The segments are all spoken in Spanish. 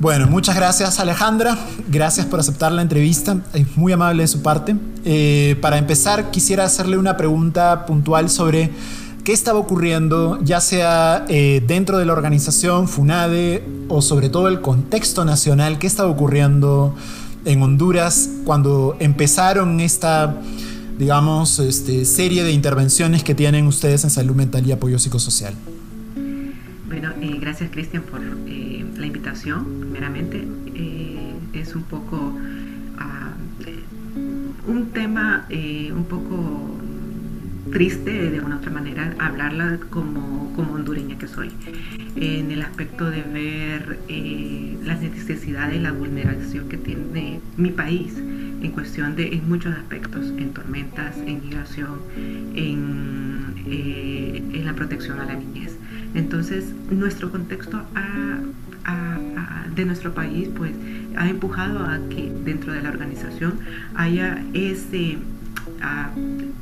Bueno, muchas gracias Alejandra, gracias por aceptar la entrevista, es muy amable de su parte. Eh, para empezar, quisiera hacerle una pregunta puntual sobre qué estaba ocurriendo, ya sea eh, dentro de la organización FUNADE o sobre todo el contexto nacional, qué estaba ocurriendo en Honduras cuando empezaron esta, digamos, este, serie de intervenciones que tienen ustedes en salud mental y apoyo psicosocial. Bueno, eh, gracias Cristian por la invitación, primeramente. Eh, es un poco ah, un tema un poco triste de una otra manera hablarla como, como hondureña que soy, en el aspecto de ver las necesidades la vulneración que tiene mi país en cuestión de en muchos aspectos, en tormentas, en migración, en, en la protección a la niñez. Entonces, nuestro contexto de nuestro país pues ha empujado a que dentro de la organización haya ese,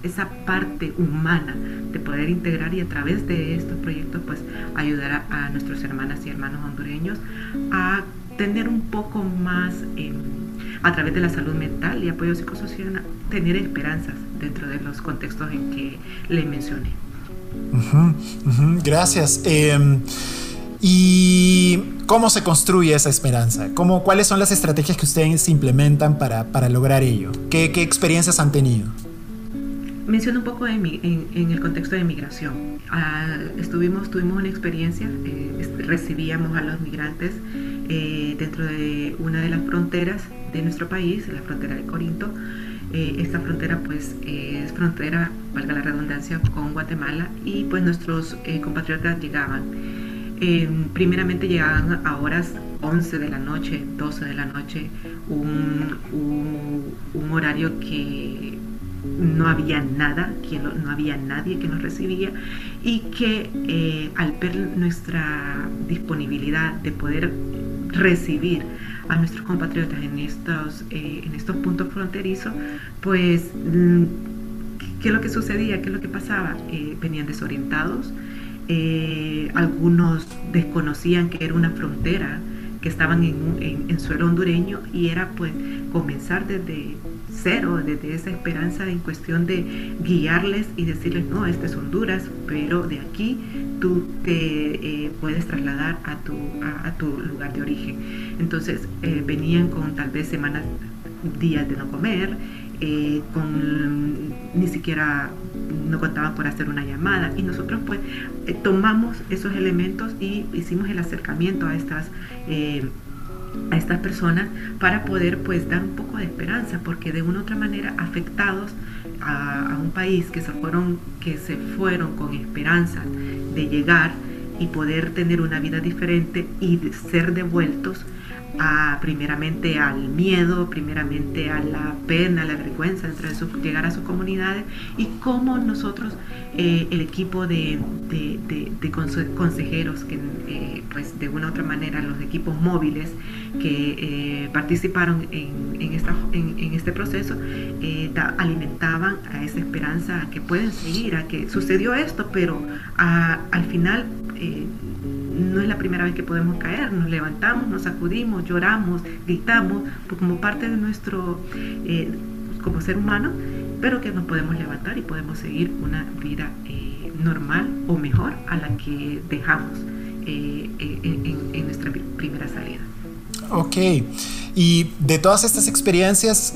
esa parte humana de poder integrar y a través de estos proyectos pues ayudar a, nuestros hermanas y hermanos hondureños a tener un poco más a través de la salud mental y apoyo psicosocial, tener esperanzas dentro de los contextos en que le mencioné gracias. Em, ¿Y cómo se construye esa esperanza? ¿Cómo, ¿Cuáles son las estrategias que ustedes implementan para, para lograr ello? ¿Qué, ¿Qué, experiencias han tenido? Menciono un poco en, en, el contexto de migración. Ah, estuvimos, tuvimos una experiencia, eh, recibíamos a los migrantes eh, dentro de una de las fronteras de nuestro país, la frontera de Corinto, eh, esta frontera pues es frontera, valga la redundancia, con Guatemala y pues nuestros eh, compatriotas llegaban. Em, primeramente llegaban a horas 11 de la noche, 12 de la noche, un, un, horario que no había nada, que no había nadie que nos recibía y que eh, al ver nuestra disponibilidad de poder recibir a nuestros compatriotas en estos, eh, en estos puntos fronterizos, pues, mm, ¿qué es lo que sucedía? ¿Qué es lo que pasaba? Eh, venían desorientados, eh, algunos desconocían que era una frontera, que estaban en, en, suelo hondureño y era pues comenzar desde cero, desde esa esperanza en cuestión de guiarles y decirles, no, este es Honduras, pero de aquí tú te puedes trasladar a tu, a tu lugar de origen. Entonces eh, venían con tal vez semanas, días de no comer, eh, con ni siquiera no contaban por hacer una llamada. Y nosotros pues eh, tomamos esos elementos y hicimos el acercamiento a estas a estas personas para poder pues dar un poco de esperanza porque de una u otra manera afectados a, un país que se fueron que se fueron con esperanza de llegar y poder tener una vida diferente y ser devueltos primeramente al miedo, primeramente a la pena, a la vergüenza entre llegar a sus comunidades y cómo nosotros, eh, el equipo de, consejeros, que eh, pues de una u otra manera los equipos móviles que eh, participaron en, este proceso, alimentaban a esa esperanza a que pueden seguir, a que sucedió esto, pero al final no es la primera vez que podemos caer, nos levantamos, nos sacudimos, lloramos, gritamos, pues como parte de nuestro, eh, como ser humano, pero que nos podemos levantar y podemos seguir una vida eh, normal o mejor a la que dejamos eh, en, nuestra primera salida. Ok, y de todas estas experiencias,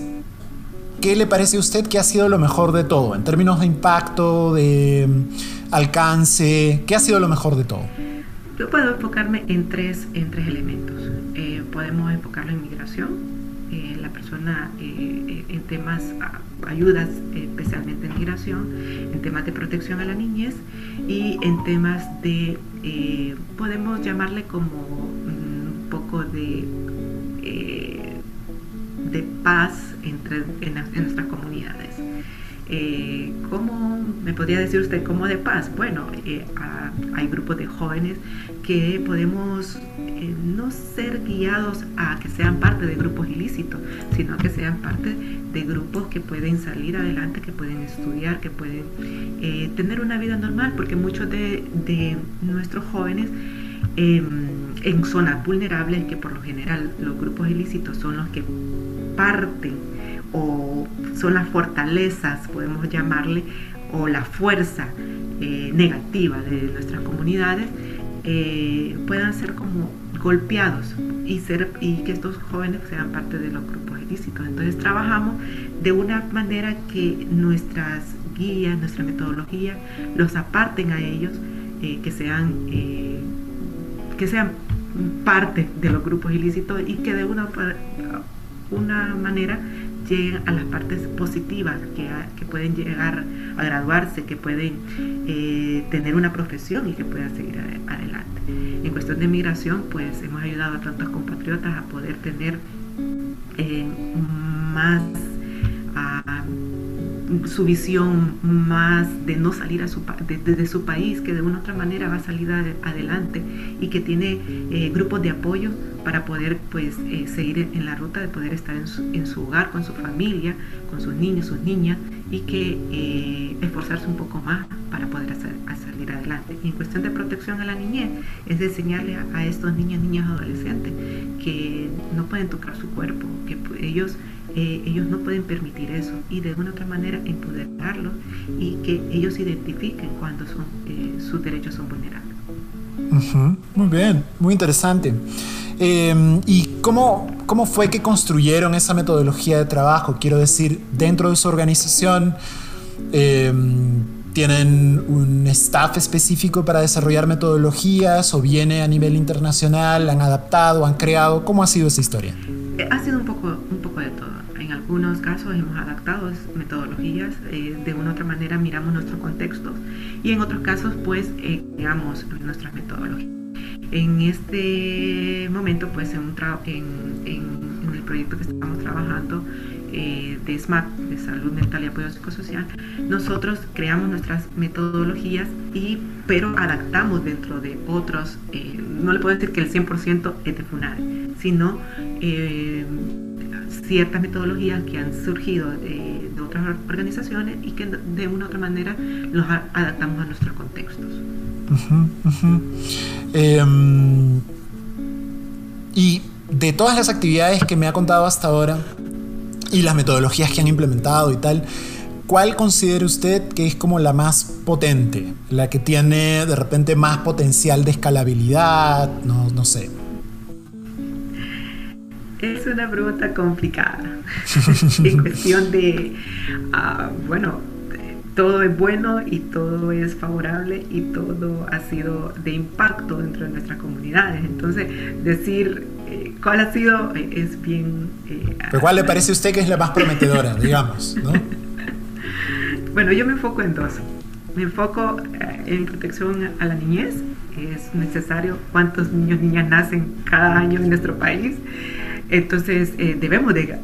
¿qué le parece a usted que ha sido lo mejor de todo? En términos de impacto, de mm, alcance, ¿qué ha sido lo mejor de todo? Yo puedo enfocarme en tres, en tres elementos. Eh, podemos enfocarlo en migración, eh, la persona eh, en temas, ayudas especialmente en migración, en temas de protección a la niñez y en temas de, podemos llamarle como un poco de, de paz entre, en nuestras comunidades. Eh, ¿Cómo me podría decir usted cómo de paz? Bueno, eh, hay grupos de jóvenes que podemos eh, no ser guiados a que sean parte de grupos ilícitos, sino que sean parte de grupos que pueden salir adelante, que pueden estudiar, que pueden tener una vida normal, porque muchos de, nuestros jóvenes em, en zonas vulnerables que por lo general los grupos ilícitos son los que parten o son las fortalezas, podemos llamarle, o la fuerza eh, negativa de nuestras comunidades, eh, puedan ser como golpeados y, ser, y que estos jóvenes sean parte de los grupos ilícitos. Entonces trabajamos de una manera que nuestras guías, nuestra metodología, los aparten a ellos, eh, que, sean, que sean parte de los grupos ilícitos y que de una, una manera lleguen a las partes positivas, que, que pueden llegar a graduarse, que pueden eh, tener una profesión y que puedan seguir adelante. En cuestión de migración, pues hemos ayudado a tantos compatriotas a poder tener eh, más su visión más de no salir a su, de, su país, que de una u otra manera va a salir adelante y que tiene eh, grupos de apoyo para poder pues eh, seguir en la ruta de poder estar en su, su, hogar, con su familia, con sus niños, sus niñas y que eh, esforzarse un poco más para poder salir adelante. Y en cuestión de protección a la niñez, es de enseñarle a, estos niños, niñas, adolescentes que no pueden tocar su cuerpo, que ellos eh, ellos no pueden permitir eso y de una otra manera empoderarlos y que ellos identifiquen cuando son, sus derechos son vulnerables. Muy bien, muy interesante. Em, ¿Y cómo, cómo fue que construyeron esa metodología de trabajo? Quiero decir, dentro de su organización, em, ¿tienen un staff específico para desarrollar metodologías o viene a nivel internacional? ¿Han adaptado, han creado? ¿Cómo ha sido esa historia? Eh, casos hemos adaptado metodologías, eh, de una u otra manera miramos nuestros contextos y en otros casos pues eh, creamos nuestras metodologías. En este momento, pues en, en, el proyecto que estamos trabajando eh, de SMAT, de Salud Mental y Apoyo Psicosocial, nosotros creamos nuestras metodologías, y, pero adaptamos dentro de otros, eh, no le puedo decir que el 100% es de FUNADE, sino eh, ciertas metodologías que han surgido de, de, otras organizaciones y que de una u otra manera los adaptamos a nuestros contextos. Em, y de todas las actividades que me ha contado hasta ahora y las metodologías que han implementado y tal, ¿cuál considera usted que es como la más potente? La que tiene de repente más potencial de escalabilidad, no, no sé. Es una pregunta complicada. en cuestión de, uh, bueno, todo es bueno y todo es favorable y todo ha sido de impacto dentro de nuestras comunidades. Entonces, decir eh, cuál ha sido eh, es bien... Eh, ¿Pero cuál le parece a usted que es la más prometedora, digamos? ¿no? bueno, yo me enfoco en dos. Me enfoco en protección a la niñez. Es necesario cuántos niños y niñas nacen cada año en nuestro país. Entonces, debemos de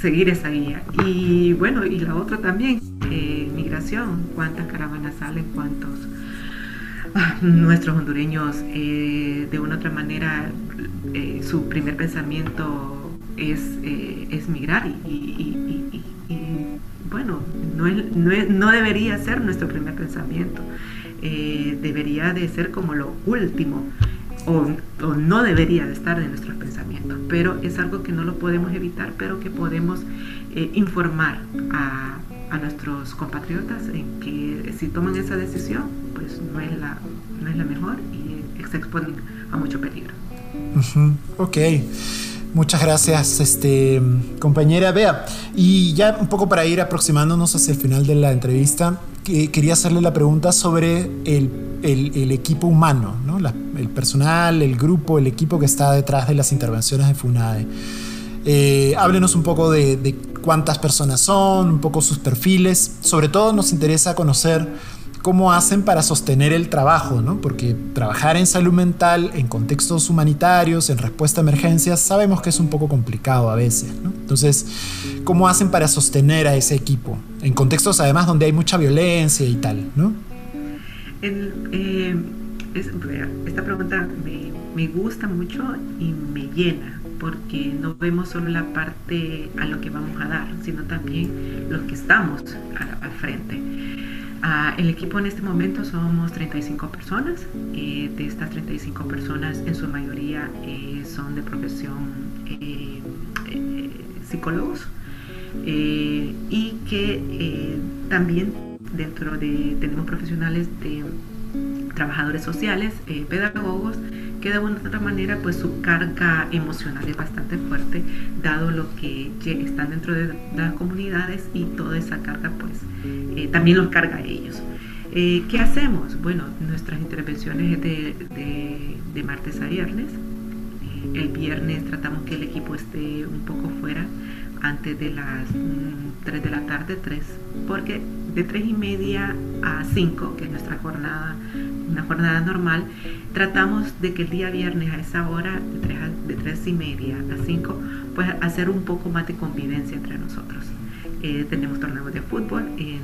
seguir esa guía. Y bueno, y la otra también, eh, migración, cuántas caravanas salen, cuántos ah, nuestros hondureños eh, de una u otra manera eh, su primer pensamiento es, es migrar y, bueno, no, no, no, debería ser nuestro primer pensamiento, debería de ser como lo último o, no debería de estar en nuestros pensamientos, pero es algo que no lo podemos evitar, pero que podemos eh, informar a, nuestros compatriotas en que si toman esa decisión, pues no es la, no es la mejor y se exponen a mucho peligro. Ok. Muchas gracias, este, compañera Bea. Y ya un poco para ir aproximándonos hacia el final de la entrevista, quería hacerle la pregunta sobre el, el, equipo humano, el personal, el grupo, el equipo que está detrás de las intervenciones de FUNADE. Eh, háblenos un poco de, de cuántas personas son, un poco sus perfiles. Sobre todo nos interesa conocer cómo hacen para sostener el trabajo, ¿no? Porque trabajar en salud mental, en contextos humanitarios, en respuesta a emergencias, sabemos que es un poco complicado a veces, ¿no? Entonces, ¿cómo hacen para sostener a ese equipo? En contextos además donde hay mucha violencia y tal, ¿no? Eh, esta pregunta me, me gusta mucho y me llena porque no vemos solo la parte a lo que vamos a dar, sino también los que estamos al frente. Ah, el equipo en este momento somos 35 personas. Eh, de estas 35 personas, en su mayoría eh, son de profesión psicólogos y que también dentro de tenemos profesionales de trabajadores sociales, pedagogos que de alguna otra manera pues su carga emocional es bastante fuerte dado lo que están dentro de las comunidades y toda esa carga pues eh, también los carga a ellos. Eh, ¿Qué hacemos? Bueno, nuestras intervenciones es de, de, martes a viernes. Eh, el viernes tratamos que el equipo esté un poco fuera antes de las 3 mm, de la tarde, 3, porque de 3 y media a 5, que es nuestra jornada, una jornada normal, tratamos de que el día viernes a esa hora, de 3, y media a 5, pues hacer un poco más de convivencia entre nosotros. Eh, tenemos torneos de fútbol en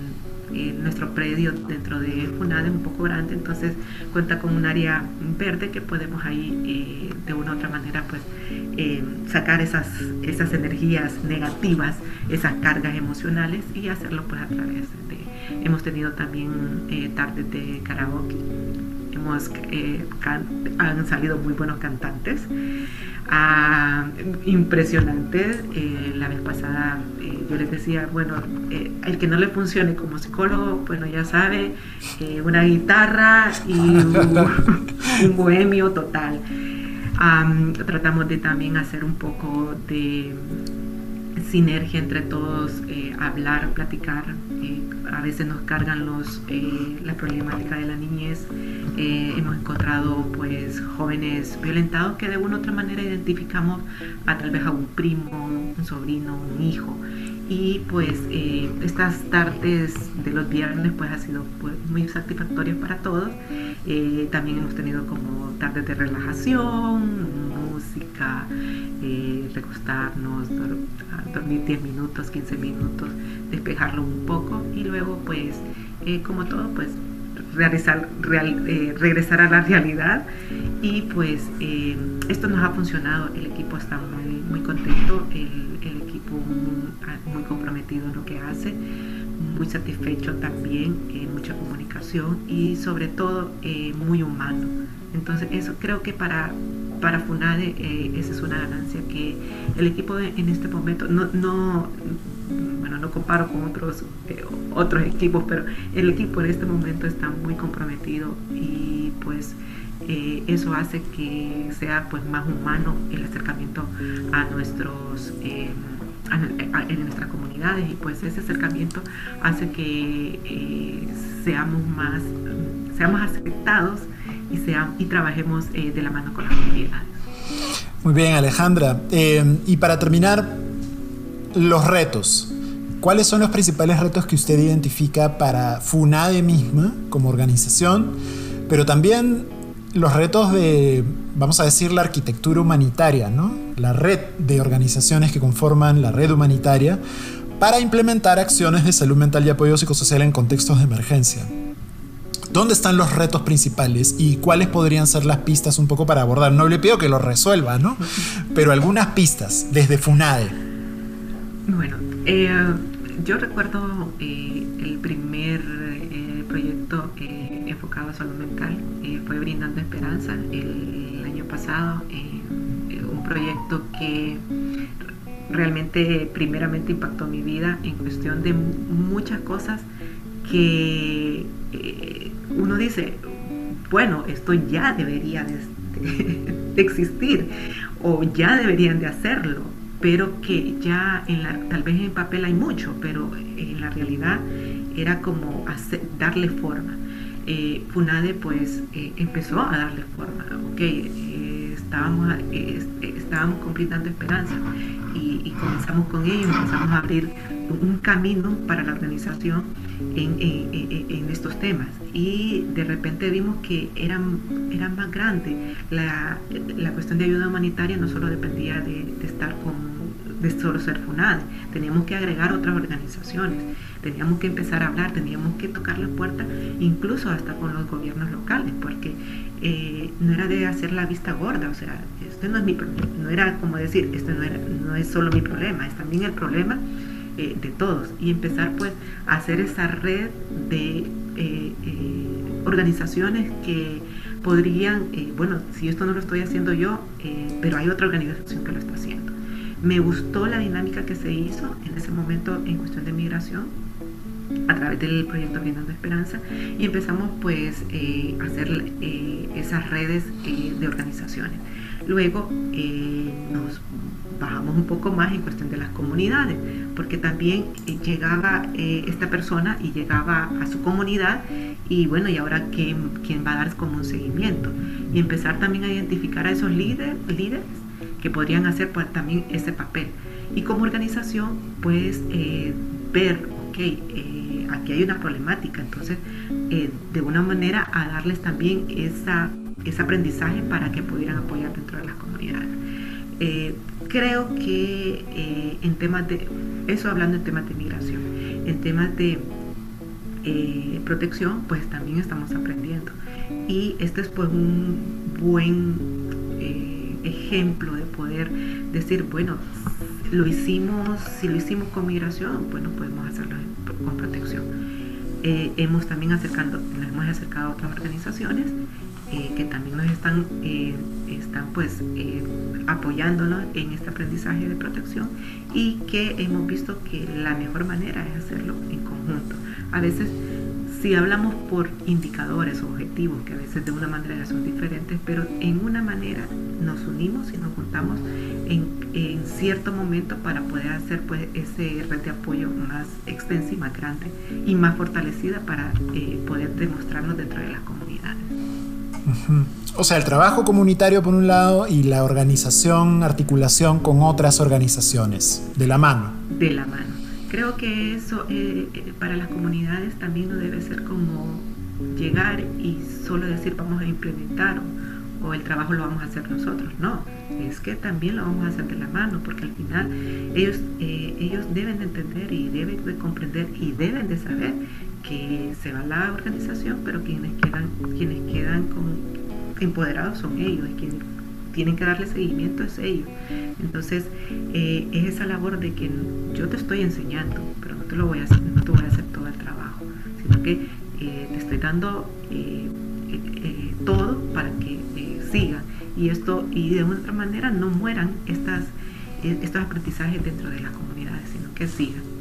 nuestro predio dentro de FUNAD es un poco grande, entonces cuenta con un área verde que podemos ahí eh, de una u otra manera pues eh, sacar esas, esas energías negativas, esas cargas emocionales y hacerlo pues a través de... Hemos tenido también eh, tardes de karaoke, hemos, han salido muy buenos cantantes, ah, impresionantes. la vez pasada yo les decía, bueno, eh, el que no le funcione como psicólogo, bueno, ya sabe, eh, una guitarra y un, bohemio total. tratamos de también hacer un poco de sinergia entre todos, eh, hablar, platicar. a veces nos cargan los, la problemática de la niñez. hemos encontrado pues jóvenes violentados que de una u otra manera identificamos a tal vez a un primo, un sobrino, un hijo y pues eh, estas tardes de los viernes pues ha sido pues, muy satisfactorias para todos. Eh, también hemos tenido como tardes de relajación, música, eh, recostarnos, dormir 10 minutos, 15 minutos, despejarlo un poco y luego pues como todo pues realizar, regresar a la realidad y pues esto nos ha funcionado, el equipo está muy, muy contento, el, equipo muy comprometido en lo que hace, muy satisfecho también, en mucha comunicación y sobre todo eh, muy humano. Entonces eso creo que para, para FUNADE eh, esa es una ganancia que el equipo en este momento no, no bueno, no comparo con otros, eh, otros equipos, pero el equipo en este momento está muy comprometido y pues eso hace que sea pues más humano el acercamiento a nuestros en nuestras comunidades y pues ese acercamiento hace que eh, seamos más seamos aceptados y, trabajemos eh, de la mano con las comunidades. Muy bien Alejandra. Eh, y para terminar, los retos. ¿Cuáles son los principales retos que usted identifica para FUNADE misma como organización, pero también los retos de, vamos a decir, la arquitectura humanitaria, ¿no? la red de organizaciones que conforman la red humanitaria, para implementar acciones de salud mental y apoyo psicosocial en contextos de emergencia. ¿Dónde están los retos principales y cuáles podrían ser las pistas un poco para abordar? No le pido que lo resuelva, ¿no? Pero algunas pistas desde FUNADE. Bueno, eh, yo recuerdo eh, el primer eh, proyecto enfocado a salud mental, fue Brindando Esperanza el, año pasado, un proyecto que realmente primeramente impactó mi vida en cuestión de muchas cosas que uno dice, bueno, esto ya debería de, existir o ya deberían de hacerlo pero que ya en la, tal vez en papel hay mucho, pero en la realidad era como darle forma. Eh, FUNADE pues eh, empezó a darle forma, ok, eh, estábamos, estábamos esperanza y, comenzamos con ello, empezamos a abrir un camino para la organización en, estos temas y de repente vimos que eran, eran más grandes. La, cuestión de ayuda humanitaria no solo dependía de, estar con de solo ser FUNADE, teníamos que agregar otras organizaciones, teníamos que empezar a hablar, teníamos que tocar la puerta, incluso hasta con los gobiernos locales, porque eh, no era de hacer la vista gorda, o sea, este no es mi problema, no era como decir, esto no, era, no es solo mi problema, es también el problema eh, de todos, y empezar pues a hacer esa red de organizaciones que podrían, bueno, si esto no lo estoy haciendo yo, pero hay otra organización que lo está haciendo. Me gustó la dinámica que se hizo en ese momento en cuestión de migración a través del proyecto Brindando Esperanza y empezamos pues eh, a hacer eh, esas redes eh, de organizaciones. Luego nos bajamos un poco más en cuestión de las comunidades, porque también llegaba esta persona y llegaba a su comunidad y bueno, y ahora ¿quién, quién va a dar como un seguimiento y empezar también a identificar a esos líderes, líderes que podrían hacer pues, también ese papel. Y como organización, pues ver, ok, aquí hay una problemática, entonces eh, de una manera a darles también esa, ese aprendizaje para que pudieran apoyar dentro de las comunidades. Eh, creo que eh, en temas de, eso hablando en temas de migración, en temas de protección, pues también estamos aprendiendo. Y este es pues un buen ejemplo de poder decir, bueno, lo hicimos, si lo hicimos con migración, bueno, podemos hacerlo con protección. Eh, hemos también acercando, nos hemos acercado a otras organizaciones eh, que también nos están, eh, están pues apoyándonos en este aprendizaje de protección y que hemos visto que la mejor manera es hacerlo en conjunto. A veces si hablamos por indicadores o objetivos, que a veces de una manera son diferentes, pero en una manera nos unimos y nos juntamos en, cierto momento para poder hacer pues ese red de apoyo más extensa y más grande y más fortalecida para eh, poder demostrarnos dentro de las comunidades. O sea, el trabajo comunitario por un lado y la organización, articulación con otras organizaciones, de la mano. De la mano. Creo que eso eh, eh, para las comunidades también no debe ser como llegar y solo decir vamos a implementar o, el trabajo lo vamos a hacer nosotros. No, es que también lo vamos a hacer de la mano porque al final ellos, eh, ellos deben de entender y deben de comprender y deben de saber que se va la organización, pero quienes quedan, quienes quedan empoderados son ellos, y quienes tienen que darle seguimiento es ellos. Entonces, eh, es esa labor de que yo te estoy enseñando, pero no te lo voy a hacer, no te voy a hacer todo el trabajo, sino que eh, te estoy dando eh, todo para que siga y esto y de otra manera no mueran estas estos aprendizajes dentro de las comunidades, sino que sigan.